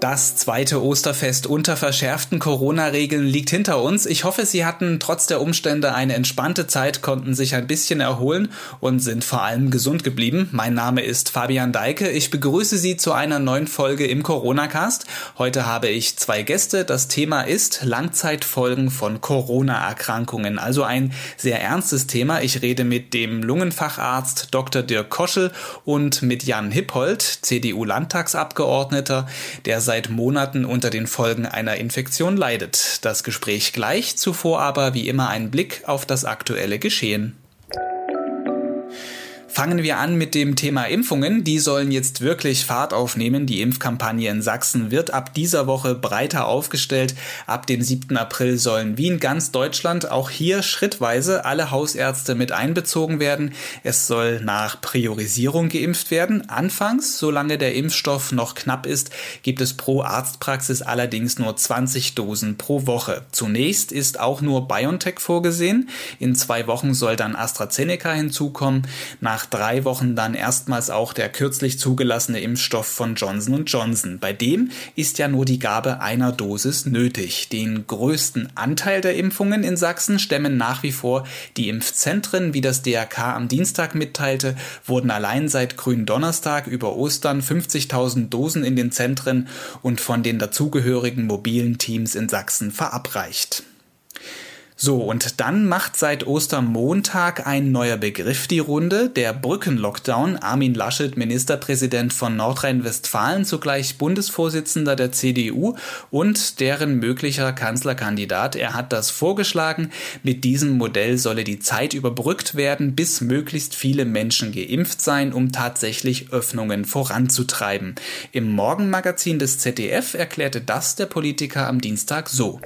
Das zweite Osterfest unter verschärften Corona-Regeln liegt hinter uns. Ich hoffe, Sie hatten trotz der Umstände eine entspannte Zeit, konnten sich ein bisschen erholen und sind vor allem gesund geblieben. Mein Name ist Fabian Deike. Ich begrüße Sie zu einer neuen Folge im Corona-Cast. Heute habe ich zwei Gäste. Das Thema ist Langzeitfolgen von Corona-Erkrankungen. Also ein sehr ernstes Thema. Ich rede mit dem Lungenfacharzt Dr. Dirk Koschel und mit Jan Hippold, CDU-Landtagsabgeordneter, der seit Monaten unter den Folgen einer Infektion leidet. Das Gespräch gleich, zuvor aber wie immer ein Blick auf das aktuelle Geschehen. Fangen wir an mit dem Thema Impfungen. Die sollen jetzt wirklich Fahrt aufnehmen. Die Impfkampagne in Sachsen wird ab dieser Woche breiter aufgestellt. Ab dem 7. April sollen wie in ganz Deutschland auch hier schrittweise alle Hausärzte mit einbezogen werden. Es soll nach Priorisierung geimpft werden. Anfangs, solange der Impfstoff noch knapp ist, gibt es pro Arztpraxis allerdings nur 20 Dosen pro Woche. Zunächst ist auch nur BioNTech vorgesehen. In zwei Wochen soll dann AstraZeneca hinzukommen. Nach nach drei Wochen dann erstmals auch der kürzlich zugelassene Impfstoff von Johnson Johnson. Bei dem ist ja nur die Gabe einer Dosis nötig. Den größten Anteil der Impfungen in Sachsen stemmen nach wie vor die Impfzentren. Wie das DRK am Dienstag mitteilte, wurden allein seit grünen Donnerstag über Ostern 50.000 Dosen in den Zentren und von den dazugehörigen mobilen Teams in Sachsen verabreicht. So, und dann macht seit Ostermontag ein neuer Begriff die Runde, der Brückenlockdown. Armin Laschet, Ministerpräsident von Nordrhein-Westfalen, zugleich Bundesvorsitzender der CDU und deren möglicher Kanzlerkandidat. Er hat das vorgeschlagen. Mit diesem Modell solle die Zeit überbrückt werden, bis möglichst viele Menschen geimpft seien, um tatsächlich Öffnungen voranzutreiben. Im Morgenmagazin des ZDF erklärte das der Politiker am Dienstag so.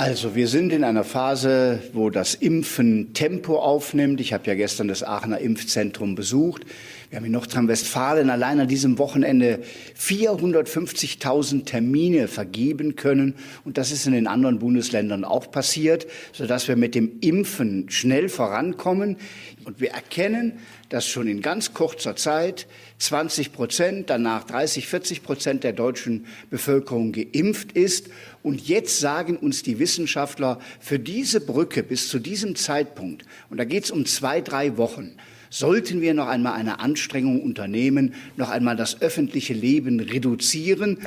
Also wir sind in einer Phase, wo das Impfen Tempo aufnimmt. Ich habe ja gestern das Aachener Impfzentrum besucht. Wir haben in Nordrhein-Westfalen allein an diesem Wochenende 450.000 Termine vergeben können. Und das ist in den anderen Bundesländern auch passiert, sodass wir mit dem Impfen schnell vorankommen. Und wir erkennen, dass schon in ganz kurzer Zeit 20 Prozent, danach 30, 40 Prozent der deutschen Bevölkerung geimpft ist. Und jetzt sagen uns die Wissenschaftler, für diese Brücke bis zu diesem Zeitpunkt, und da geht es um zwei, drei Wochen, sollten wir noch einmal eine Anstrengung unternehmen, noch einmal das öffentliche Leben reduzieren.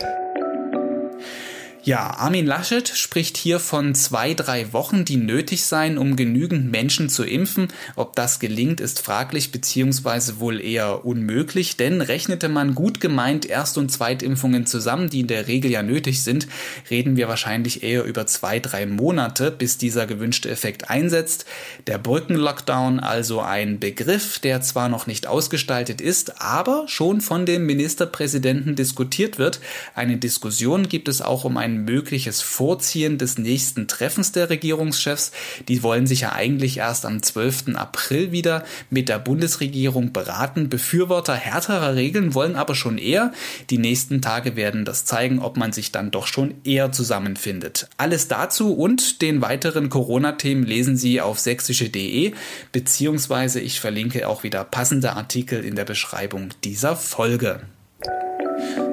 Ja, Armin Laschet spricht hier von zwei, drei Wochen, die nötig seien, um genügend Menschen zu impfen. Ob das gelingt, ist fraglich beziehungsweise wohl eher unmöglich, denn rechnete man gut gemeint Erst- und Zweitimpfungen zusammen, die in der Regel ja nötig sind, reden wir wahrscheinlich eher über zwei, drei Monate, bis dieser gewünschte Effekt einsetzt. Der Brückenlockdown also ein Begriff, der zwar noch nicht ausgestaltet ist, aber schon von dem Ministerpräsidenten diskutiert wird. Eine Diskussion gibt es auch um einen ein mögliches Vorziehen des nächsten Treffens der Regierungschefs. Die wollen sich ja eigentlich erst am 12. April wieder mit der Bundesregierung beraten. Befürworter härterer Regeln wollen aber schon eher. Die nächsten Tage werden das zeigen, ob man sich dann doch schon eher zusammenfindet. Alles dazu und den weiteren Corona-Themen lesen Sie auf sächsische.de, beziehungsweise ich verlinke auch wieder passende Artikel in der Beschreibung dieser Folge.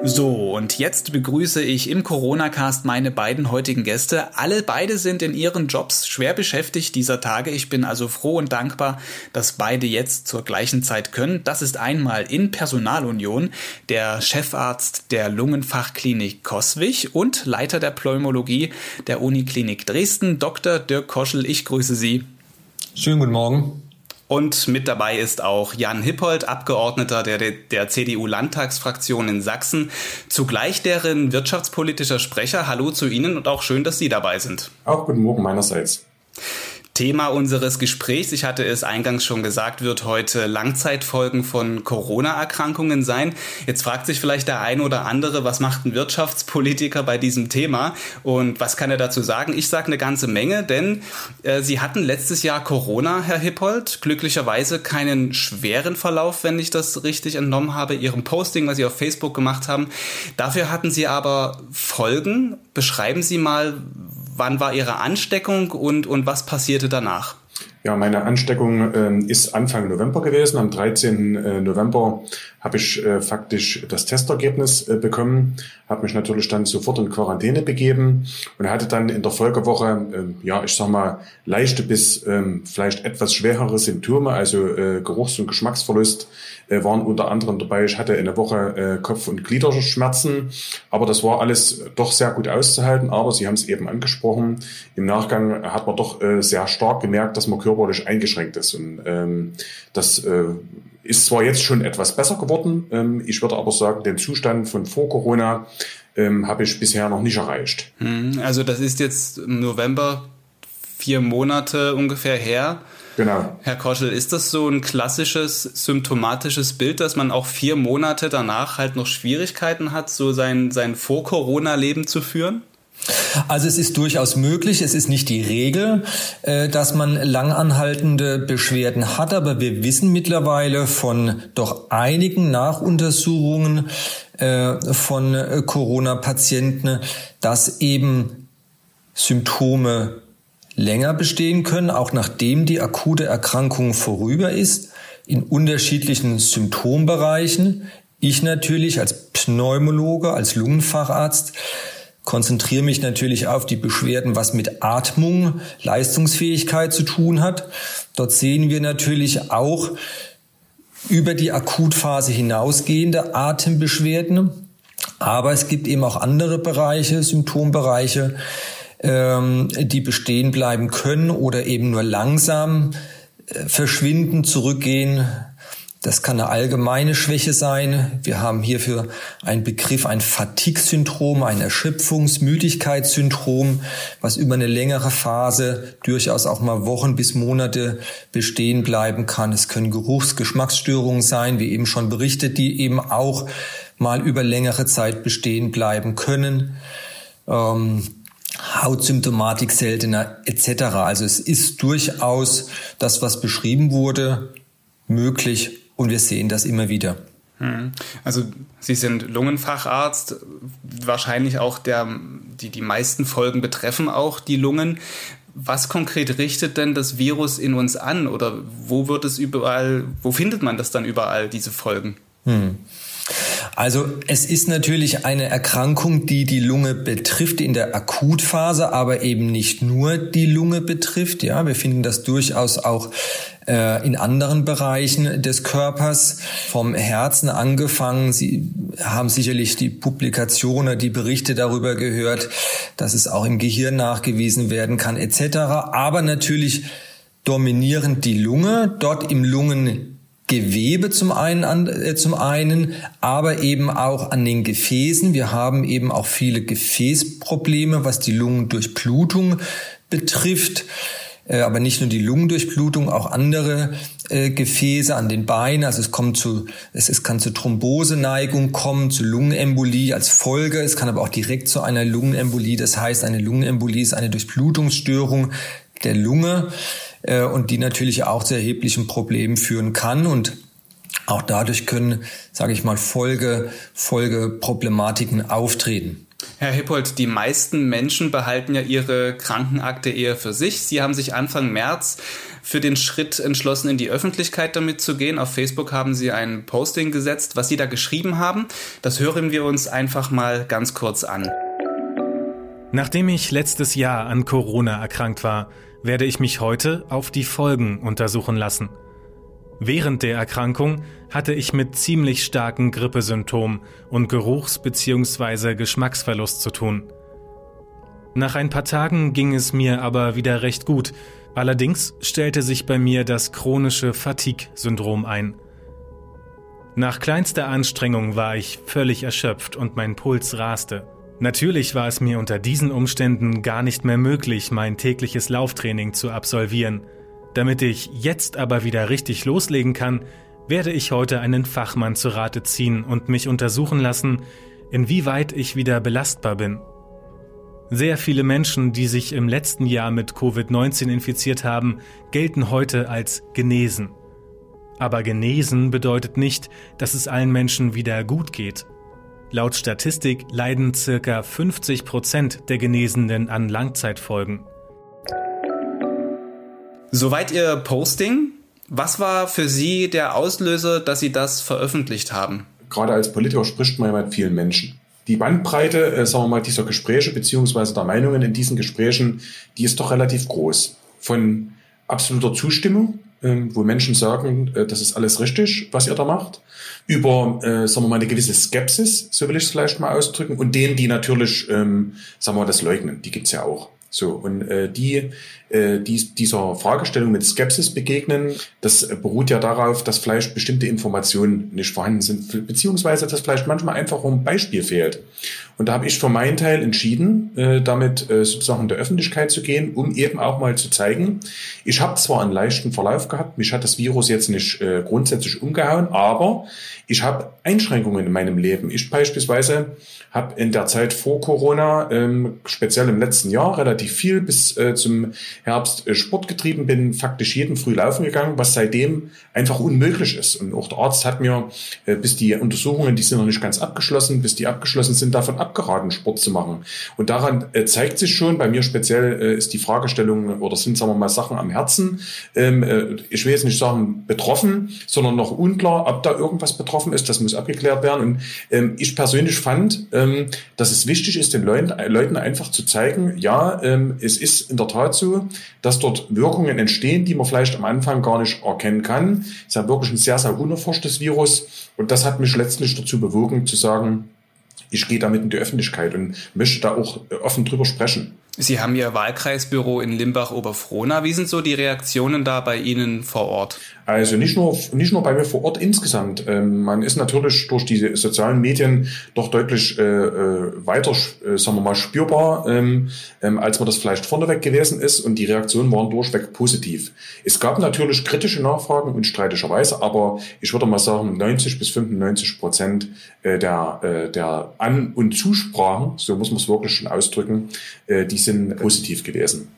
So, und jetzt begrüße ich im Corona-Cast meine beiden heutigen Gäste. Alle beide sind in ihren Jobs schwer beschäftigt dieser Tage. Ich bin also froh und dankbar, dass beide jetzt zur gleichen Zeit können. Das ist einmal in Personalunion der Chefarzt der Lungenfachklinik Koswig und Leiter der Pneumologie der Uniklinik Dresden, Dr. Dirk Koschel. Ich grüße Sie. Schönen guten Morgen. Und mit dabei ist auch Jan Hippold, Abgeordneter der, der CDU-Landtagsfraktion in Sachsen, zugleich deren wirtschaftspolitischer Sprecher. Hallo zu Ihnen und auch schön, dass Sie dabei sind. Auch guten Morgen meinerseits. Thema unseres Gesprächs, ich hatte es eingangs schon gesagt, wird heute Langzeitfolgen von Corona-Erkrankungen sein. Jetzt fragt sich vielleicht der ein oder andere, was macht ein Wirtschaftspolitiker bei diesem Thema und was kann er dazu sagen? Ich sage eine ganze Menge, denn äh, Sie hatten letztes Jahr Corona, Herr Hippold, glücklicherweise keinen schweren Verlauf, wenn ich das richtig entnommen habe, Ihrem Posting, was Sie auf Facebook gemacht haben. Dafür hatten Sie aber Folgen. Beschreiben Sie mal, wann war Ihre Ansteckung und, und was passierte danach? Ja, meine Ansteckung äh, ist Anfang November gewesen. Am 13. Äh, November habe ich äh, faktisch das Testergebnis äh, bekommen, habe mich natürlich dann sofort in Quarantäne begeben und hatte dann in der Folgewoche, äh, ja, ich sag mal, leichte bis ähm, vielleicht etwas schwerere Symptome, also äh, Geruchs- und Geschmacksverlust äh, waren unter anderem dabei. Ich hatte eine Woche äh, Kopf- und Gliederschmerzen, aber das war alles doch sehr gut auszuhalten. Aber Sie haben es eben angesprochen, im Nachgang hat man doch äh, sehr stark gemerkt, dass man körperlich eingeschränkt ist und ähm, das äh, ist zwar jetzt schon etwas besser geworden, ähm, ich würde aber sagen, den Zustand von vor Corona ähm, habe ich bisher noch nicht erreicht. Hm, also das ist jetzt im November vier Monate ungefähr her. Genau. Herr Koschel, ist das so ein klassisches symptomatisches Bild, dass man auch vier Monate danach halt noch Schwierigkeiten hat, so sein, sein Vor-Corona-Leben zu führen? Also es ist durchaus möglich, es ist nicht die Regel, äh, dass man langanhaltende Beschwerden hat, aber wir wissen mittlerweile von doch einigen Nachuntersuchungen äh, von äh, Corona-Patienten, dass eben Symptome länger bestehen können, auch nachdem die akute Erkrankung vorüber ist, in unterschiedlichen Symptombereichen. Ich natürlich als Pneumologe, als Lungenfacharzt konzentriere mich natürlich auf die Beschwerden, was mit Atmung, Leistungsfähigkeit zu tun hat. Dort sehen wir natürlich auch über die Akutphase hinausgehende Atembeschwerden. Aber es gibt eben auch andere Bereiche, Symptombereiche, ähm, die bestehen bleiben können oder eben nur langsam äh, verschwinden, zurückgehen. Das kann eine allgemeine Schwäche sein. Wir haben hierfür einen Begriff, ein Fatigue-Syndrom, ein Erschöpfungs-Müdigkeitssyndrom, was über eine längere Phase durchaus auch mal Wochen bis Monate bestehen bleiben kann. Es können Geruchs-, Geschmacksstörungen sein, wie eben schon berichtet, die eben auch mal über längere Zeit bestehen bleiben können. Ähm, Hautsymptomatik seltener etc. Also es ist durchaus das, was beschrieben wurde, möglich und wir sehen das immer wieder. Hm. Also Sie sind Lungenfacharzt, wahrscheinlich auch der, die, die meisten Folgen betreffen auch die Lungen. Was konkret richtet denn das Virus in uns an oder wo wird es überall, wo findet man das dann überall, diese Folgen? Hm. Also es ist natürlich eine Erkrankung, die die Lunge betrifft in der Akutphase, aber eben nicht nur die Lunge betrifft. Ja, wir finden das durchaus auch äh, in anderen Bereichen des Körpers, vom Herzen angefangen. Sie haben sicherlich die Publikationen, die Berichte darüber gehört, dass es auch im Gehirn nachgewiesen werden kann, etc. Aber natürlich dominierend die Lunge, dort im Lungen Gewebe zum einen, äh, zum einen, aber eben auch an den Gefäßen. Wir haben eben auch viele Gefäßprobleme, was die Lungendurchblutung betrifft. Äh, aber nicht nur die Lungendurchblutung, auch andere äh, Gefäße an den Beinen. Also es kommt zu, es, es kann zu Thromboseneigung kommen, zu Lungenembolie als Folge. Es kann aber auch direkt zu einer Lungenembolie. Das heißt, eine Lungenembolie ist eine Durchblutungsstörung der Lunge äh, und die natürlich auch zu erheblichen Problemen führen kann und auch dadurch können, sage ich mal, Folge, Folgeproblematiken auftreten. Herr Hippold, die meisten Menschen behalten ja ihre Krankenakte eher für sich. Sie haben sich Anfang März für den Schritt entschlossen, in die Öffentlichkeit damit zu gehen. Auf Facebook haben Sie ein Posting gesetzt, was Sie da geschrieben haben. Das hören wir uns einfach mal ganz kurz an. Nachdem ich letztes Jahr an Corona erkrankt war, werde ich mich heute auf die Folgen untersuchen lassen. Während der Erkrankung hatte ich mit ziemlich starken Grippesymptomen und Geruchs- bzw. Geschmacksverlust zu tun. Nach ein paar Tagen ging es mir aber wieder recht gut, allerdings stellte sich bei mir das chronische Fatigue-Syndrom ein. Nach kleinster Anstrengung war ich völlig erschöpft und mein Puls raste. Natürlich war es mir unter diesen Umständen gar nicht mehr möglich, mein tägliches Lauftraining zu absolvieren. Damit ich jetzt aber wieder richtig loslegen kann, werde ich heute einen Fachmann zu Rate ziehen und mich untersuchen lassen, inwieweit ich wieder belastbar bin. Sehr viele Menschen, die sich im letzten Jahr mit Covid-19 infiziert haben, gelten heute als genesen. Aber genesen bedeutet nicht, dass es allen Menschen wieder gut geht. Laut Statistik leiden circa 50 Prozent der Genesenen an Langzeitfolgen. Soweit Ihr Posting. Was war für Sie der Auslöser, dass Sie das veröffentlicht haben? Gerade als Politiker spricht man ja mit vielen Menschen. Die Bandbreite, äh, sagen wir mal, dieser Gespräche beziehungsweise der Meinungen in diesen Gesprächen, die ist doch relativ groß. Von absoluter Zustimmung, wo Menschen sagen, äh, das ist alles richtig, was ihr da macht, über, äh, sagen wir mal, eine gewisse Skepsis, so will ich es vielleicht mal ausdrücken, und denen, die natürlich, ähm, sagen wir mal, das leugnen, die gibt's ja auch. So, und äh, die, äh, die dieser Fragestellung mit Skepsis begegnen, das beruht ja darauf, dass vielleicht bestimmte Informationen nicht vorhanden sind, beziehungsweise dass vielleicht manchmal einfach ein Beispiel fehlt. Und da habe ich für meinen Teil entschieden, äh, damit äh, sozusagen in der Öffentlichkeit zu gehen, um eben auch mal zu zeigen, ich habe zwar einen leichten Verlauf gehabt, mich hat das Virus jetzt nicht äh, grundsätzlich umgehauen, aber ich habe Einschränkungen in meinem Leben. Ich beispielsweise habe in der Zeit vor Corona, ähm, speziell im letzten Jahr, relativ viel bis äh, zum Herbst äh, Sport getrieben, bin faktisch jeden Früh laufen gegangen, was seitdem einfach unmöglich ist. Und auch der Arzt hat mir, äh, bis die Untersuchungen, die sind noch nicht ganz abgeschlossen, bis die abgeschlossen sind, davon abgeraten, Sport zu machen. Und daran äh, zeigt sich schon, bei mir speziell ist die Fragestellung oder sind, sagen wir mal, Sachen am Herzen. Ähm, äh, ich will jetzt nicht sagen betroffen, sondern noch unklar, ob da irgendwas betroffen ist. Das muss abgeklärt werden. Und ähm, ich persönlich fand, äh, ähm, dass es wichtig ist, den Leuten, einfach zu zeigen, ja, es ist in der Tat so, dass dort Wirkungen entstehen, die man vielleicht am Anfang gar nicht erkennen kann. Es ist ja wirklich ein sehr, sehr unerforschtes Virus. Und das hat mich letztlich dazu bewogen, zu sagen, ich gehe damit in die Öffentlichkeit und möchte da auch äh, offen drüber sprechen. Sie haben Ihr Wahlkreisbüro in Limbach-Oberfrohna. Wie sind so die Reaktionen da bei Ihnen vor Ort? Also nicht nur, nicht nur bei mir vor Ort insgesamt. Ähm, man ist natürlich durch die sozialen Medien doch deutlich äh, äh, weiter, äh, sagen wir mal, spürbar, ähm, ähm, als man das vielleicht vorneweg gewesen ist. Und die Reaktionen waren durchweg positiv. Es gab natürlich kritische Nachfragen unstreitischerweise, aber ich würde mal sagen, 90 bis 95 Prozent äh, der, äh, der An- und Zusprachen, so muss man es wirklich schon ausdrücken, äh, die sind positiv gewesen.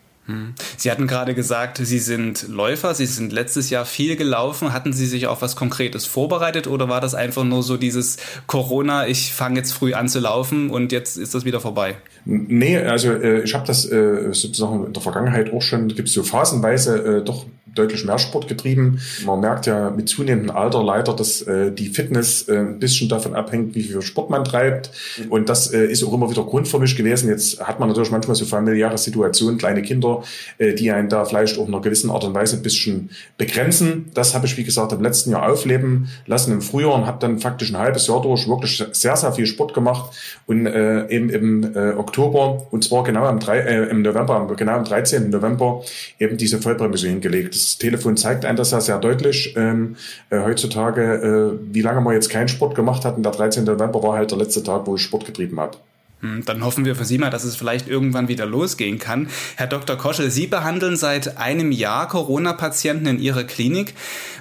Sie hatten gerade gesagt, Sie sind Läufer, Sie sind letztes Jahr viel gelaufen. Hatten Sie sich auf was Konkretes vorbereitet oder war das einfach nur so dieses Corona, ich fange jetzt früh an zu laufen und jetzt ist das wieder vorbei? Nee, also äh, ich habe das äh, sozusagen in der Vergangenheit auch schon, gibt es so phasenweise äh, doch deutlich mehr Sport getrieben. Man merkt ja mit zunehmendem Alter leider, dass äh, die Fitness äh, ein bisschen davon abhängt, wie viel Sport man treibt. Und das äh, ist auch immer wieder Grund für mich gewesen. Jetzt hat man natürlich manchmal so familiäre Situationen, kleine Kinder, äh, die einen da vielleicht auch in einer gewissen Art und Weise ein bisschen begrenzen. Das habe ich, wie gesagt, im letzten Jahr aufleben lassen im Frühjahr und habe dann faktisch ein halbes Jahr durch wirklich sehr, sehr viel Sport gemacht. Und äh, eben im äh, Oktober, und zwar genau am, drei, äh, im November, genau am 13. November, eben diese Vollbremse hingelegt das Telefon zeigt einem das ja sehr deutlich ähm, äh, heutzutage, äh, wie lange man jetzt keinen Sport gemacht hat. Und der 13. November war halt der letzte Tag, wo ich Sport getrieben habe. Hm, dann hoffen wir für Sie mal, dass es vielleicht irgendwann wieder losgehen kann. Herr Dr. Koschel, Sie behandeln seit einem Jahr Corona-Patienten in Ihrer Klinik.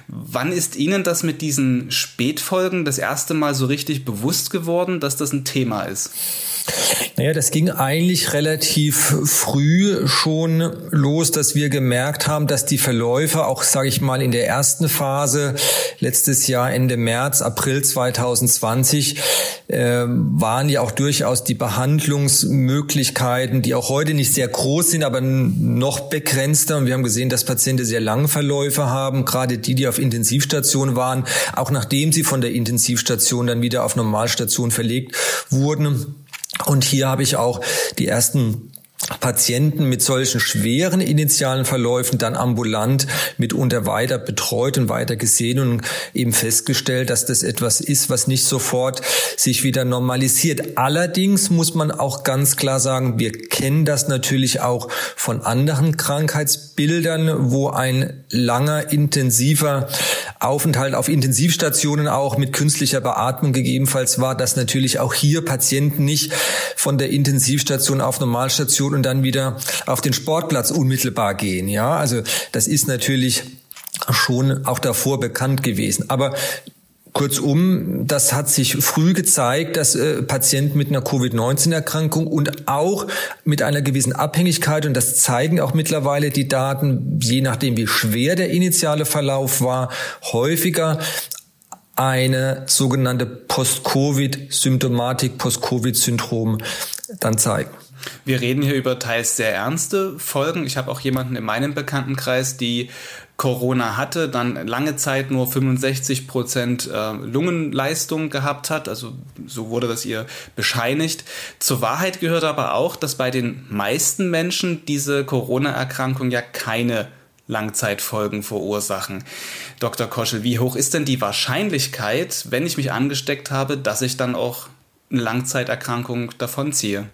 Wann ist Ihnen das mit diesen Spätfolgen das erste Mal so richtig bewusst geworden, dass das ein Thema ist? Naja, das ging eigentlich relativ früh schon los, dass wir gemerkt haben, dass die Verläufe auch, sage ich mal, in der ersten Phase letztes Jahr Ende März, April 2020 äh, waren ja auch durchaus die Behandlungsmöglichkeiten, die auch heute nicht sehr groß sind, aber noch begrenzter. Und wir haben gesehen, dass Patienten sehr lange Verläufe haben, gerade die, die auf Intensivstation waren, auch nachdem sie von der Intensivstation dann wieder auf Normalstation verlegt wurden und hier habe ich auch die ersten Patienten mit solchen schweren initialen Verläufen dann ambulant mitunter weiter betreut und weiter gesehen und eben festgestellt, dass das etwas ist, was nicht sofort sich wieder normalisiert. Allerdings muss man auch ganz klar sagen, wir kennen das natürlich auch von anderen Krankheitsbildern, wo ein langer, intensiver Aufenthalt auf Intensivstationen auch mit künstlicher Beatmung gegebenenfalls war, dass natürlich auch hier Patienten nicht von der Intensivstation auf Normalstation und dann wieder auf den Sportplatz unmittelbar gehen. Ja, also das ist natürlich schon auch davor bekannt gewesen. Aber Kurzum, das hat sich früh gezeigt, dass äh, Patienten mit einer Covid-19-Erkrankung und auch mit einer gewissen Abhängigkeit, und das zeigen auch mittlerweile die Daten, je nachdem wie schwer der initiale Verlauf war, häufiger eine sogenannte Post-Covid-Symptomatik, Post-Covid-Syndrom dann zeigen. Wir reden hier über teils sehr ernste Folgen. Ich habe auch jemanden in meinem Bekanntenkreis, die Corona hatte, dann lange Zeit nur 65 Prozent äh, Lungenleistung gehabt hat. Also so wurde das ihr bescheinigt. Zur Wahrheit gehört aber auch, dass bei den meisten Menschen diese Corona-Erkrankung ja keine Langzeitfolgen verursachen. Dr. Koschel, wie hoch ist denn die Wahrscheinlichkeit, wenn ich mich angesteckt habe, dass ich dann auch eine Langzeiterkrankung davonziehe?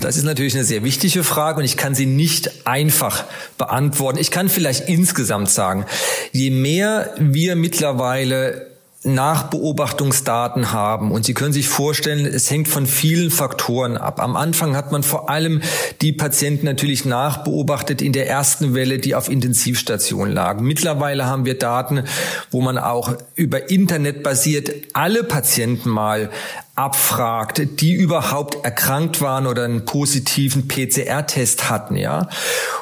Das ist natürlich eine sehr wichtige Frage und ich kann sie nicht einfach beantworten. Ich kann vielleicht insgesamt sagen, je mehr wir mittlerweile Nachbeobachtungsdaten haben. Und Sie können sich vorstellen, es hängt von vielen Faktoren ab. Am Anfang hat man vor allem die Patienten natürlich nachbeobachtet in der ersten Welle, die auf Intensivstationen lagen. Mittlerweile haben wir Daten, wo man auch über Internet basiert alle Patienten mal abfragt, die überhaupt erkrankt waren oder einen positiven PCR-Test hatten, ja.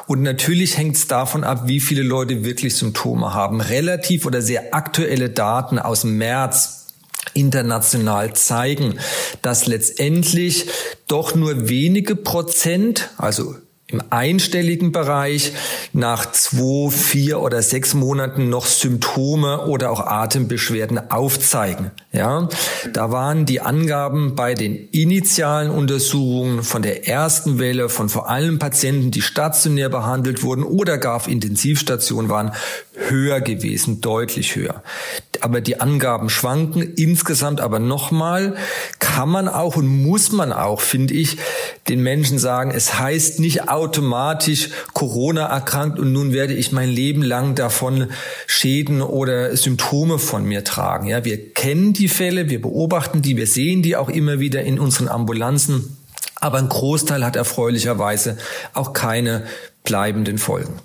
Und natürlich hängt es davon ab, wie viele Leute wirklich Symptome haben. Relativ oder sehr aktuelle Daten aus März international zeigen, dass letztendlich doch nur wenige Prozent, also im einstelligen Bereich nach zwei, vier oder sechs Monaten noch Symptome oder auch Atembeschwerden aufzeigen. Ja, da waren die Angaben bei den initialen Untersuchungen von der ersten Welle von vor allem Patienten, die stationär behandelt wurden oder gar auf Intensivstation waren, höher gewesen, deutlich höher. Aber die Angaben schwanken insgesamt aber nochmal kann man auch und muss man auch, finde ich, den Menschen sagen, es heißt nicht automatisch Corona erkrankt und nun werde ich mein Leben lang davon Schäden oder Symptome von mir tragen. Ja, wir kennen die Fälle, wir beobachten die, wir sehen die auch immer wieder in unseren Ambulanzen. Aber ein Großteil hat erfreulicherweise auch keine bleibenden Folgen.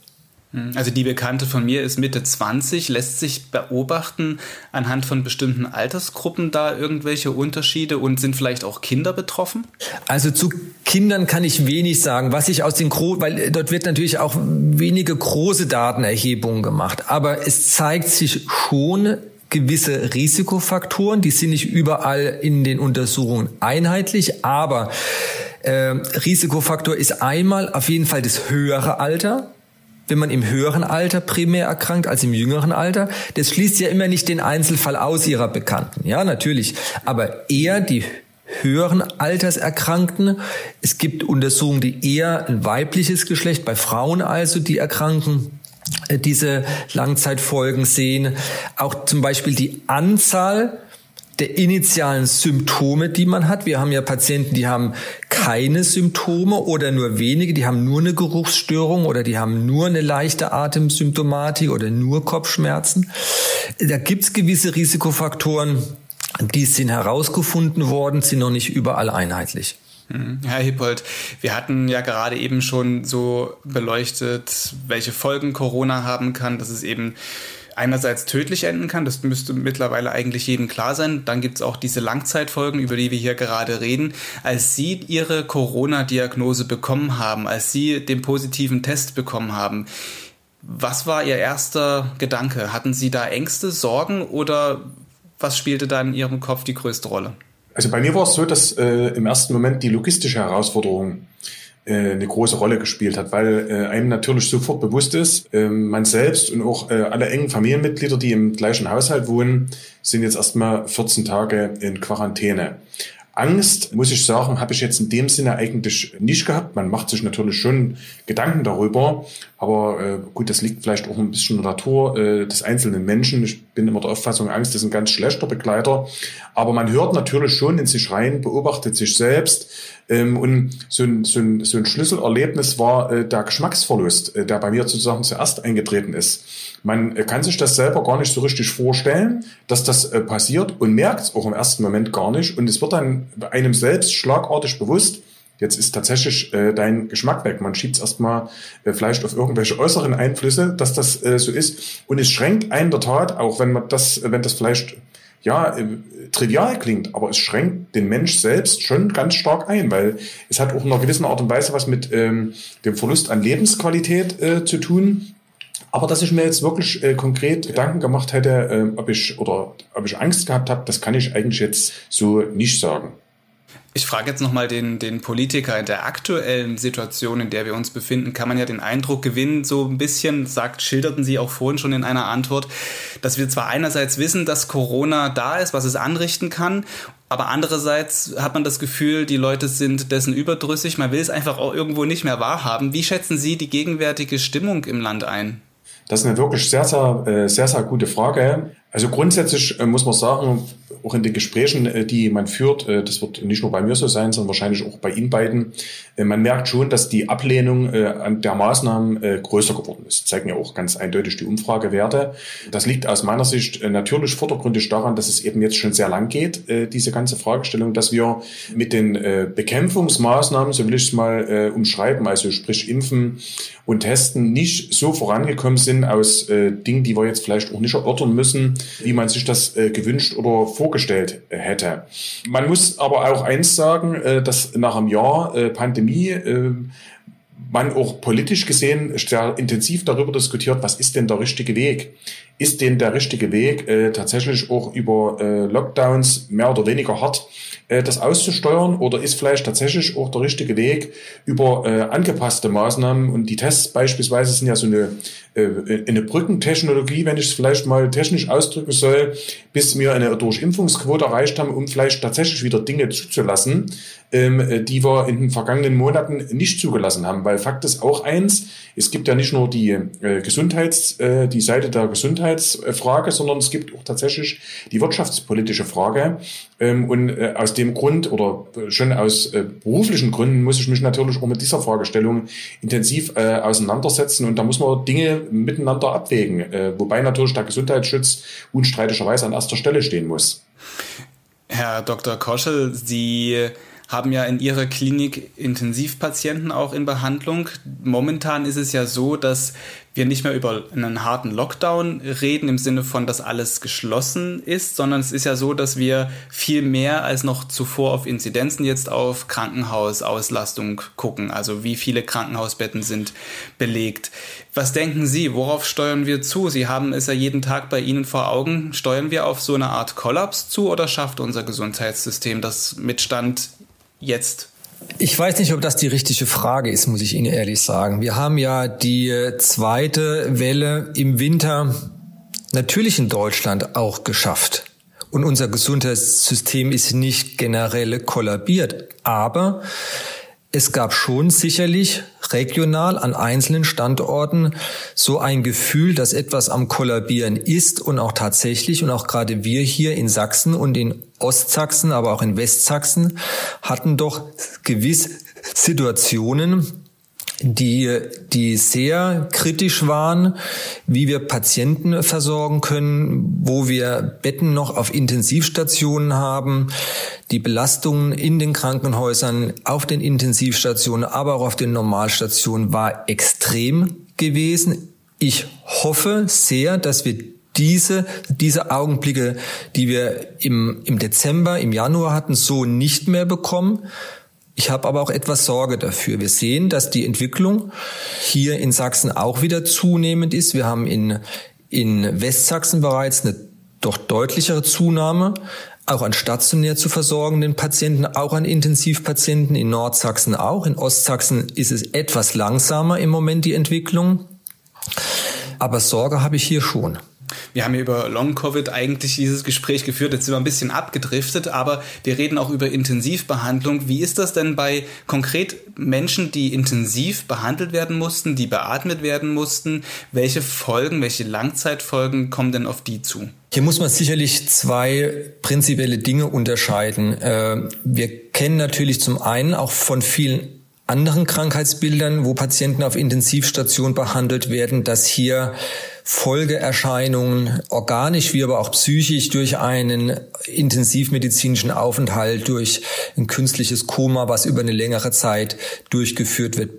Hm, also die Bekannte von mir ist Mitte 20. Lässt sich beobachten anhand von bestimmten Altersgruppen da irgendwelche Unterschiede und sind vielleicht auch Kinder betroffen? Also zu Kindern kann ich wenig sagen. Was ich aus den Gro weil dort wird natürlich auch wenige große Datenerhebungen gemacht. Aber es zeigt sich schon gewisse Risikofaktoren. Die sind nicht überall in den Untersuchungen einheitlich, aber äh, Risikofaktor ist einmal auf jeden Fall das höhere Alter wenn man im höheren Alter primär erkrankt als im jüngeren Alter. Das schließt ja immer nicht den Einzelfall aus ihrer Bekannten. Ja, natürlich. Aber eher die höheren Alterserkrankten. Es gibt Untersuchungen, die eher ein weibliches Geschlecht bei Frauen also, die erkranken äh, diese Langzeitfolgen sehen. Auch zum Beispiel die Anzahl der initialen Symptome, die man hat. Wir haben ja Patienten, die haben keine Symptome oder nur wenige, die haben nur eine Geruchsstörung oder die haben nur eine leichte Atemsymptomatik oder nur Kopfschmerzen. Da gibt's gewisse Risikofaktoren, die sind herausgefunden worden, sind noch nicht überall einheitlich. Hm, Herr Hippold, wir hatten ja gerade eben schon so beleuchtet, welche Folgen Corona haben kann, dass es eben einerseits tödlich enden kann, das müsste mittlerweile eigentlich jedem klar sein. Dann gibt es auch diese Langzeitfolgen, über die wir hier gerade reden. Als Sie Ihre Corona-Diagnose bekommen haben, als Sie den positiven Test bekommen haben, was war Ihr erster Gedanke? Hatten Sie da Ängste, Sorgen oder was spielte da in Ihrem Kopf die größte Rolle? Also bei mir war es so, dass äh, im ersten Moment die logistische Herausforderung eine große Rolle gespielt hat, weil äh, einem natürlich sofort bewusst ist, äh, man selbst und auch äh, alle engen Familienmitglieder, die im gleichen Haushalt wohnen, sind jetzt erstmal 14 Tage in Quarantäne. Angst, muss ich sagen, habe ich jetzt in dem Sinne eigentlich nicht gehabt. Man macht sich natürlich schon Gedanken darüber, aber äh, gut, das liegt vielleicht auch ein bisschen in der Natur äh, des einzelnen Menschen. Ich bin immer der Auffassung, Angst ist ein ganz schlechter Begleiter, aber man hört natürlich schon in sich rein, beobachtet sich selbst, ähm, und so ein, so, ein, so ein Schlüsselerlebnis war äh, der Geschmacksverlust, äh, der bei mir sozusagen zuerst eingetreten ist. Man äh, kann sich das selber gar nicht so richtig vorstellen, dass das äh, passiert und merkt es auch im ersten Moment gar nicht. Und es wird dann einem selbst schlagartig bewusst, Jetzt ist tatsächlich äh, dein Geschmack weg. Man schiebt es erstmal äh, vielleicht auf irgendwelche äußeren Einflüsse, dass das äh, so ist. Und es schränkt einen der Tat, auch wenn man das, wenn das vielleicht ja, äh, trivial klingt, aber es schränkt den Mensch selbst schon ganz stark ein, weil es hat auch in einer gewissen Art und Weise was mit ähm, dem Verlust an Lebensqualität äh, zu tun. Aber dass ich mir jetzt wirklich äh, konkret Gedanken gemacht hätte, äh, ob ich oder ob ich Angst gehabt habe, das kann ich eigentlich jetzt so nicht sagen. Ich frage jetzt nochmal den, den Politiker in der aktuellen Situation, in der wir uns befinden, kann man ja den Eindruck gewinnen, so ein bisschen, sagt, schilderten Sie auch vorhin schon in einer Antwort, dass wir zwar einerseits wissen, dass Corona da ist, was es anrichten kann, aber andererseits hat man das Gefühl, die Leute sind dessen überdrüssig, man will es einfach auch irgendwo nicht mehr wahrhaben. Wie schätzen Sie die gegenwärtige Stimmung im Land ein? Das ist eine wirklich sehr, sehr, äh, sehr, sehr gute Frage. Also grundsätzlich äh, muss man sagen, auch in den Gesprächen, äh, die man führt, äh, das wird nicht nur bei mir so sein, sondern wahrscheinlich auch bei Ihnen beiden, man merkt schon, dass die Ablehnung an der Maßnahmen größer geworden ist. Das zeigen ja auch ganz eindeutig die Umfragewerte. Das liegt aus meiner Sicht natürlich vordergründig daran, dass es eben jetzt schon sehr lang geht, diese ganze Fragestellung, dass wir mit den Bekämpfungsmaßnahmen, so will ich es mal umschreiben, also sprich Impfen und Testen, nicht so vorangekommen sind aus Dingen, die wir jetzt vielleicht auch nicht erörtern müssen, wie man sich das äh, gewünscht oder vorgestellt äh, hätte. Man muss aber auch eins sagen, äh, dass nach einem Jahr äh, Pandemie äh, man auch politisch gesehen sehr intensiv darüber diskutiert, was ist denn der richtige Weg? Ist denn der richtige Weg äh, tatsächlich auch über äh, Lockdowns mehr oder weniger hart äh, das auszusteuern oder ist vielleicht tatsächlich auch der richtige Weg über äh, angepasste Maßnahmen und die Tests beispielsweise sind ja so eine, äh, eine Brückentechnologie, wenn ich es vielleicht mal technisch ausdrücken soll, bis wir eine Durchimpfungsquote erreicht haben, um vielleicht tatsächlich wieder Dinge zuzulassen, ähm, die wir in den vergangenen Monaten nicht zugelassen haben. Weil Fakt ist auch eins, es gibt ja nicht nur die äh, Gesundheits, äh, die Seite der Gesundheitsfrage, sondern es gibt auch tatsächlich die wirtschaftspolitische Frage. Ähm, und äh, aus dem Grund oder schon aus äh, beruflichen Gründen muss ich mich natürlich auch mit dieser Fragestellung intensiv äh, auseinandersetzen und da muss man Dinge miteinander abwägen, äh, wobei natürlich der Gesundheitsschutz unstreitischerweise an erster Stelle stehen muss. Herr Dr. Koschel, Sie haben ja in ihrer Klinik Intensivpatienten auch in Behandlung. Momentan ist es ja so, dass wir nicht mehr über einen harten Lockdown reden im Sinne von, dass alles geschlossen ist, sondern es ist ja so, dass wir viel mehr als noch zuvor auf Inzidenzen jetzt auf Krankenhausauslastung gucken. Also wie viele Krankenhausbetten sind belegt. Was denken Sie, worauf steuern wir zu? Sie haben es ja jeden Tag bei Ihnen vor Augen. Steuern wir auf so eine Art Kollaps zu oder schafft unser Gesundheitssystem das mit Stand jetzt? Ich weiß nicht, ob das die richtige Frage ist, muss ich Ihnen ehrlich sagen. Wir haben ja die zweite Welle im Winter natürlich in Deutschland auch geschafft. Und unser Gesundheitssystem ist nicht generell kollabiert. Aber es gab schon sicherlich regional an einzelnen Standorten so ein Gefühl, dass etwas am Kollabieren ist und auch tatsächlich und auch gerade wir hier in Sachsen und in Ostsachsen, aber auch in Westsachsen hatten doch gewiss Situationen, die, die sehr kritisch waren, wie wir Patienten versorgen können, wo wir Betten noch auf Intensivstationen haben, die Belastungen in den Krankenhäusern, auf den Intensivstationen, aber auch auf den Normalstationen war extrem gewesen. Ich hoffe sehr, dass wir diese, diese Augenblicke, die wir im, im Dezember, im Januar hatten, so nicht mehr bekommen. Ich habe aber auch etwas Sorge dafür. Wir sehen, dass die Entwicklung hier in Sachsen auch wieder zunehmend ist. Wir haben in, in Westsachsen bereits eine doch deutlichere Zunahme, auch an stationär zu versorgenden Patienten, auch an Intensivpatienten, in Nordsachsen auch. In Ostsachsen ist es etwas langsamer im Moment die Entwicklung. Aber Sorge habe ich hier schon. Wir haben hier über Long-Covid eigentlich dieses Gespräch geführt. Jetzt sind wir ein bisschen abgedriftet, aber wir reden auch über Intensivbehandlung. Wie ist das denn bei konkret Menschen, die intensiv behandelt werden mussten, die beatmet werden mussten? Welche Folgen, welche Langzeitfolgen kommen denn auf die zu? Hier muss man sicherlich zwei prinzipielle Dinge unterscheiden. Äh, wir kennen natürlich zum einen auch von vielen anderen Krankheitsbildern, wo Patienten auf Intensivstation behandelt werden, dass hier Folgeerscheinungen organisch wie aber auch psychisch durch einen intensivmedizinischen Aufenthalt, durch ein künstliches Koma, was über eine längere Zeit durchgeführt wird,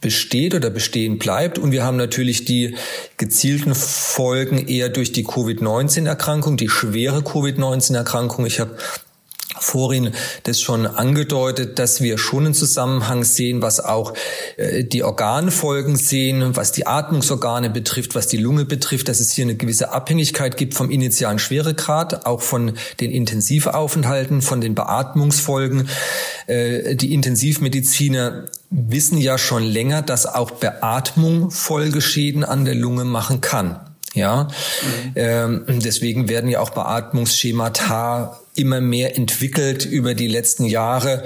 besteht oder bestehen bleibt. Und wir haben natürlich die gezielten Folgen eher durch die Covid-19-Erkrankung, die schwere Covid-19-Erkrankung. Ich habe vorhin das schon angedeutet, dass wir schon einen Zusammenhang sehen, was auch äh, die Organfolgen sehen, was die Atmungsorgane betrifft, was die Lunge betrifft, dass es hier eine gewisse Abhängigkeit gibt vom initialen Schweregrad, auch von den Intensivaufenthalten, von den Beatmungsfolgen. Äh, die Intensivmediziner wissen ja schon länger, dass auch Beatmung Folgeschäden an der Lunge machen kann. Ja, mhm. ähm, deswegen werden ja auch Beatmungsschemata immer mehr entwickelt über die letzten Jahre,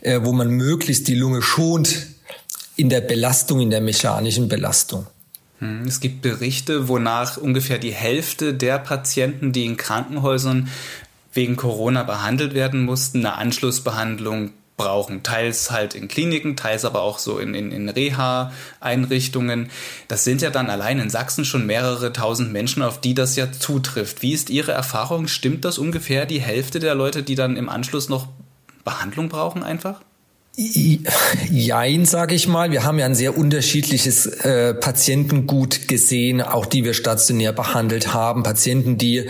äh, wo man möglichst die Lunge schont in der Belastung, in der mechanischen Belastung. Hm, es gibt Berichte, wonach ungefähr die Hälfte der Patienten, die in Krankenhäusern wegen Corona behandelt werden mussten, eine Anschlussbehandlung brauchen. Teils halt in Kliniken, teils aber auch so in, in, in Reha-Einrichtungen. Das sind ja dann allein in Sachsen schon mehrere tausend Menschen, auf die das ja zutrifft. Wie ist Ihre Erfahrung? Stimmt das ungefähr die Hälfte der Leute, die dann im Anschluss noch Behandlung brauchen einfach? Jein, sage ich mal. Wir haben ja ein sehr unterschiedliches äh, Patientengut gesehen, auch die wir stationär behandelt haben. Patienten, die,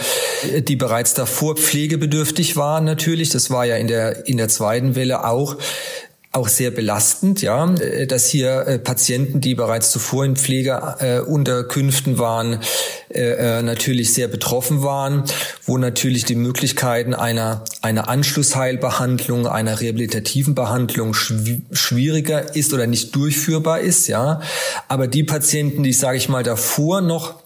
die bereits davor pflegebedürftig waren, natürlich. Das war ja in der, in der zweiten Welle auch auch sehr belastend, ja, äh, dass hier äh, Patienten, die bereits zuvor in Pflegeunterkünften waren, äh, natürlich sehr betroffen waren, wo natürlich die Möglichkeiten einer einer Anschlussheilbehandlung, einer rehabilitativen Behandlung schwieriger ist oder nicht durchführbar ist, ja. Aber die Patienten, die sage ich mal davor noch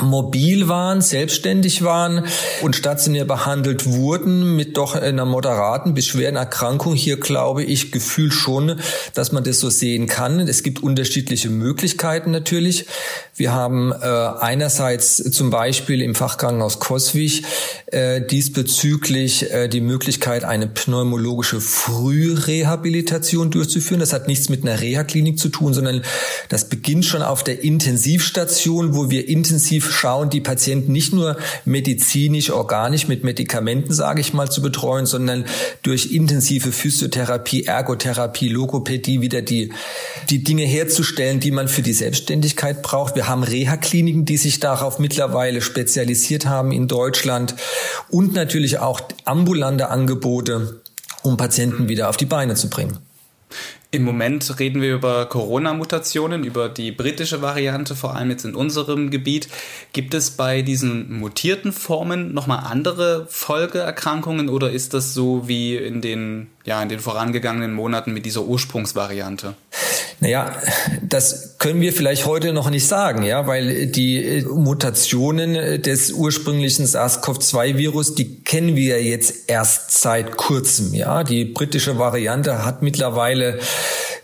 mobil waren, selbstständig waren und stationär behandelt wurden mit doch einer moderaten bis schweren Erkrankung. Hier glaube ich gefühlt schon, dass man das so sehen kann. Es gibt unterschiedliche Möglichkeiten natürlich. Wir haben äh, einerseits zum Beispiel im Fachkrankenhaus Koswig äh, diesbezüglich äh, die Möglichkeit, eine pneumologische Frührehabilitation durchzuführen. Das hat nichts mit einer Reha-Klinik zu tun, sondern das beginnt schon auf der Intensivstation, wo wir intensiv schauen, die Patienten nicht nur medizinisch, organisch mit Medikamenten, sage ich mal, zu betreuen, sondern durch intensive Physiotherapie, Ergotherapie, Logopädie wieder die, die Dinge herzustellen, die man für die Selbstständigkeit braucht. Wir haben Reha-Kliniken, die sich darauf mittlerweile spezialisiert haben in Deutschland und natürlich auch ambulante Angebote, um Patienten wieder auf die Beine zu bringen. Im Moment reden wir über Corona-Mutationen, über die britische Variante, vor allem jetzt in unserem Gebiet. Gibt es bei diesen mutierten Formen nochmal andere Folgeerkrankungen oder ist das so wie in den, ja, in den vorangegangenen Monaten mit dieser Ursprungsvariante? Naja, das können wir vielleicht heute noch nicht sagen, ja, weil die Mutationen des ursprünglichen SARS-CoV-2-Virus, die kennen wir jetzt erst seit kurzem, ja. Die britische Variante hat mittlerweile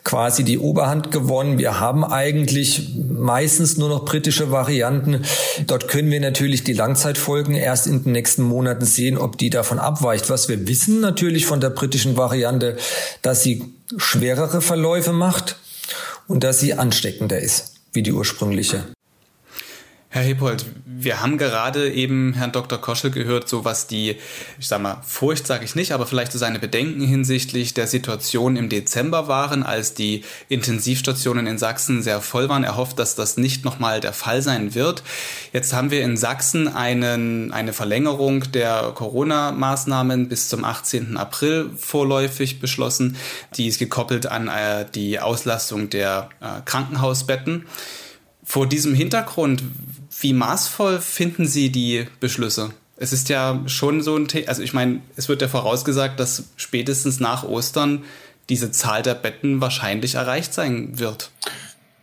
quasi die Oberhand gewonnen. Wir haben eigentlich meistens nur noch britische Varianten. Dort können wir natürlich die Langzeitfolgen erst in den nächsten Monaten sehen, ob die davon abweicht. Was wir wissen natürlich von der britischen Variante, dass sie schwerere Verläufe macht und dass sie ansteckender ist wie die ursprüngliche. Herr Hepold, wir haben gerade eben Herrn Dr. Koschel gehört, so was die, ich sag mal, Furcht sage ich nicht, aber vielleicht so seine Bedenken hinsichtlich der Situation im Dezember waren, als die Intensivstationen in Sachsen sehr voll waren. Er hofft, dass das nicht nochmal der Fall sein wird. Jetzt haben wir in Sachsen einen, eine Verlängerung der Corona-Maßnahmen bis zum 18. April vorläufig beschlossen. Die ist gekoppelt an äh, die Auslastung der äh, Krankenhausbetten. Vor diesem Hintergrund, wie maßvoll finden Sie die Beschlüsse? Es ist ja schon so ein Thema, also ich meine, es wird ja vorausgesagt, dass spätestens nach Ostern diese Zahl der Betten wahrscheinlich erreicht sein wird.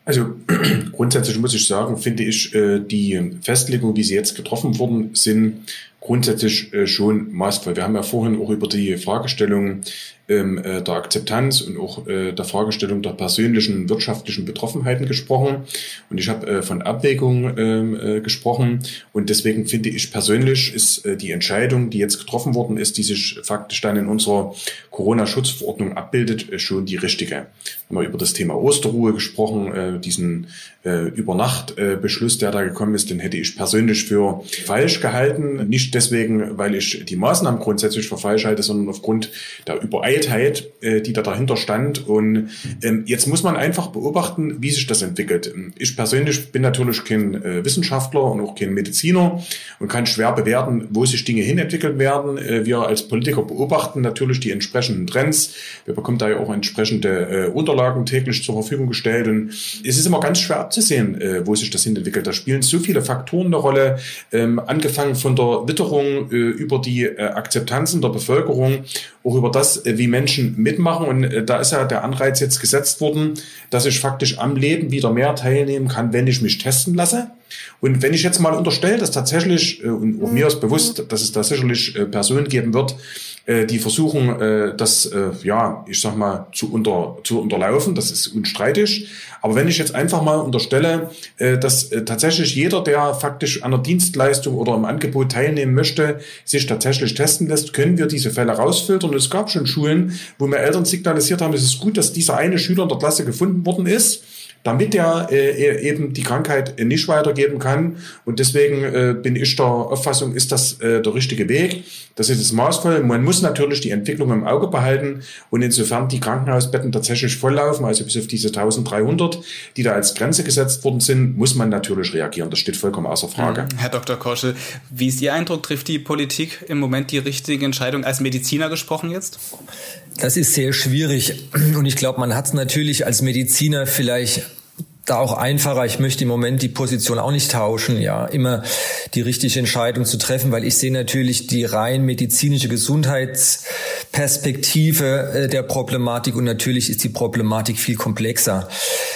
Also grundsätzlich muss ich sagen, finde ich, äh, die Festlegungen, wie sie jetzt getroffen wurden, sind grundsätzlich äh, schon maßvoll. Wir haben ja vorhin auch über die Fragestellung ähm, äh, der Akzeptanz und auch äh, der Fragestellung der persönlichen wirtschaftlichen Betroffenheiten gesprochen. Und ich habe äh, von Abwägung ähm, äh, gesprochen. Und deswegen finde ich persönlich ist äh, die Entscheidung, die jetzt getroffen worden ist, die sich faktisch dann in unserer Corona-Schutzverordnung abbildet, äh, schon die richtige. Wir haben über das Thema Osterruhe gesprochen, äh, diesen äh, Übernachtbeschluss, äh, der da gekommen ist, den hätte ich persönlich für falsch gehalten. Nicht deswegen, weil ich die Maßnahmen grundsätzlich für falsch halte, sondern aufgrund der Übereiltheit, äh, die da dahinter stand. Und ähm, jetzt muss man einfach beobachten, wie sich das entwickelt. Ich persönlich bin natürlich kein äh, Wissenschaftler und auch kein Mediziner und kann schwer bewerten, wo sich Dinge hinentwickeln werden. Äh, wir als Politiker beobachten natürlich die entsprechenden Trends. Wir bekommen da ja auch entsprechende Unterlagen täglich zur Verfügung gestellt. Und es ist immer ganz schwer abzusehen, wo sich das hinentwickelt. Da spielen so viele Faktoren eine Rolle, ähm, angefangen von der Witterung über die äh, Akzeptanzen der Bevölkerung, auch über das, wie Menschen mitmachen. Und äh, da ist ja der Anreiz jetzt gesetzt worden, dass ich faktisch am Leben wieder mehr teilnehmen kann, wenn ich mich testen lasse. Und wenn ich jetzt mal unterstelle, dass tatsächlich, äh, und auch mir ist bewusst, dass es da sicherlich äh, Personen geben wird, äh, die versuchen, das, ja, ich sag mal, zu, unter, zu unterlaufen, das ist unstreitig. Aber wenn ich jetzt einfach mal unterstelle, dass tatsächlich jeder, der faktisch an der Dienstleistung oder im Angebot teilnehmen möchte, sich tatsächlich testen lässt, können wir diese Fälle rausfiltern. Und es gab schon Schulen, wo mir Eltern signalisiert haben, es ist gut, dass dieser eine Schüler in der Klasse gefunden worden ist damit er äh, eben die Krankheit nicht weitergeben kann. Und deswegen äh, bin ich der Auffassung, ist das äh, der richtige Weg. Das ist es maßvoll. Man muss natürlich die Entwicklung im Auge behalten. Und insofern die Krankenhausbetten tatsächlich volllaufen, also bis auf diese 1300, die da als Grenze gesetzt worden sind, muss man natürlich reagieren. Das steht vollkommen außer Frage. Mhm. Herr Dr. Korschel, wie ist Ihr Eindruck? Trifft die Politik im Moment die richtige Entscheidung als Mediziner gesprochen jetzt? Das ist sehr schwierig. Und ich glaube, man hat es natürlich als Mediziner vielleicht da auch einfacher. Ich möchte im Moment die Position auch nicht tauschen, ja, immer die richtige Entscheidung zu treffen, weil ich sehe natürlich die rein medizinische Gesundheitsperspektive äh, der Problematik und natürlich ist die Problematik viel komplexer.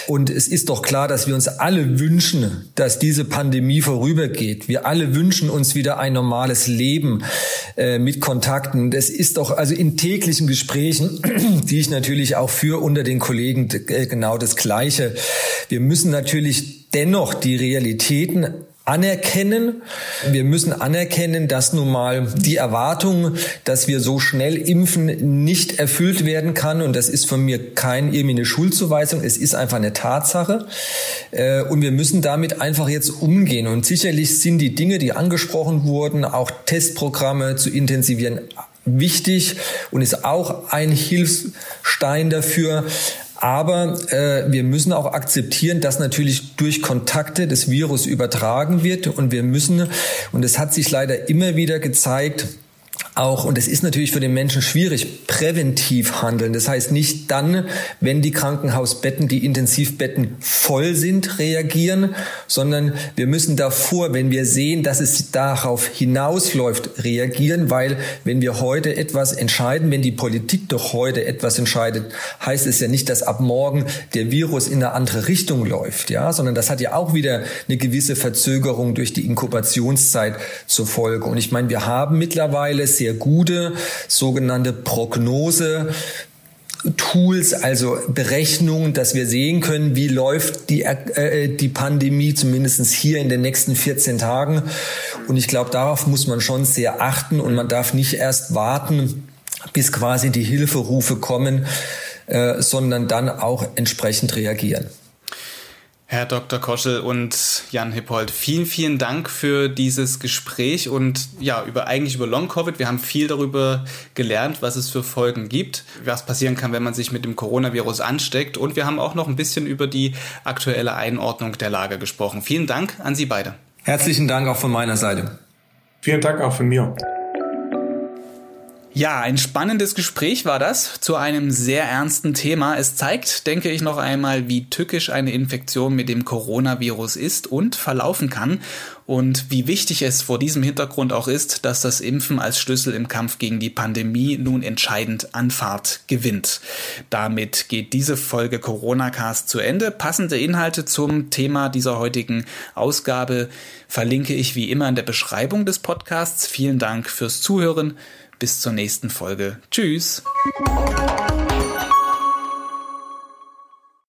Und es ist doch klar, dass wir uns alle wünschen, dass diese Pandemie vorübergeht. Wir alle wünschen uns wieder ein normales Leben äh, mit Kontakten. Das ist doch also in täglichen Gesprächen, die ich natürlich auch führe unter den Kollegen, äh, genau das Gleiche. Wir müssen natürlich dennoch die Realitäten anerkennen. Wir müssen anerkennen, dass nun mal die Erwartung, dass wir so schnell impfen, nicht erfüllt werden kann. Und das ist von mir kein irgendwie eine Schuldzuweisung. Es ist einfach eine Tatsache. Äh, und wir müssen damit einfach jetzt umgehen. Und sicherlich sind die Dinge, die angesprochen wurden, auch Testprogramme zu intensivieren, wichtig und ist auch ein Hilfsstein dafür. Aber äh, wir müssen auch akzeptieren, dass natürlich durch Kontakte das Virus übertragen wird. Und wir müssen, und es hat sich leider immer wieder gezeigt, auch, und es ist natürlich für den Menschen schwierig, präventiv handeln. Das heißt nicht dann, wenn die Krankenhausbetten, die Intensivbetten voll sind, reagieren, sondern wir müssen davor, wenn wir sehen, dass es darauf hinausläuft, reagieren, weil wenn wir heute etwas entscheiden, wenn die Politik doch heute etwas entscheidet, heißt es ja nicht, dass ab morgen der Virus in eine andere Richtung läuft, ja, sondern das hat ja auch wieder eine gewisse Verzögerung durch die Inkubationszeit zur Folge. Und ich meine, wir haben mittlerweile sehr gute sogenannte Prognose Tools, also Berechnungen, dass wir sehen können, wie läuft die, äh, die Pandemie, zumindestens hier in den nächsten 14 Tagen. Und ich glaube, darauf muss man schon sehr achten und man darf nicht erst warten, bis quasi die Hilferufe kommen, äh, sondern dann auch entsprechend reagieren. Herr Dr. Koschel und Jan Hippold, vielen, vielen Dank für dieses Gespräch und ja, über eigentlich über Long Covid. Wir haben viel darüber gelernt, was es für Folgen gibt, was passieren kann, wenn man sich mit dem Coronavirus ansteckt und wir haben auch noch ein bisschen über die aktuelle Einordnung der Lage gesprochen. Vielen Dank an Sie beide. Herzlichen Dank auch von meiner Seite. Vielen Dank auch von mir. Ja, ein spannendes Gespräch war das zu einem sehr ernsten Thema. Es zeigt, denke ich, noch einmal, wie tückisch eine Infektion mit dem Coronavirus ist und verlaufen kann und wie wichtig es vor diesem Hintergrund auch ist, dass das Impfen als Schlüssel im Kampf gegen die Pandemie nun entscheidend an Fahrt gewinnt. Damit geht diese Folge Corona Cast zu Ende. Passende Inhalte zum Thema dieser heutigen Ausgabe verlinke ich wie immer in der Beschreibung des Podcasts. Vielen Dank fürs Zuhören. Bis zur nächsten Folge. Tschüss.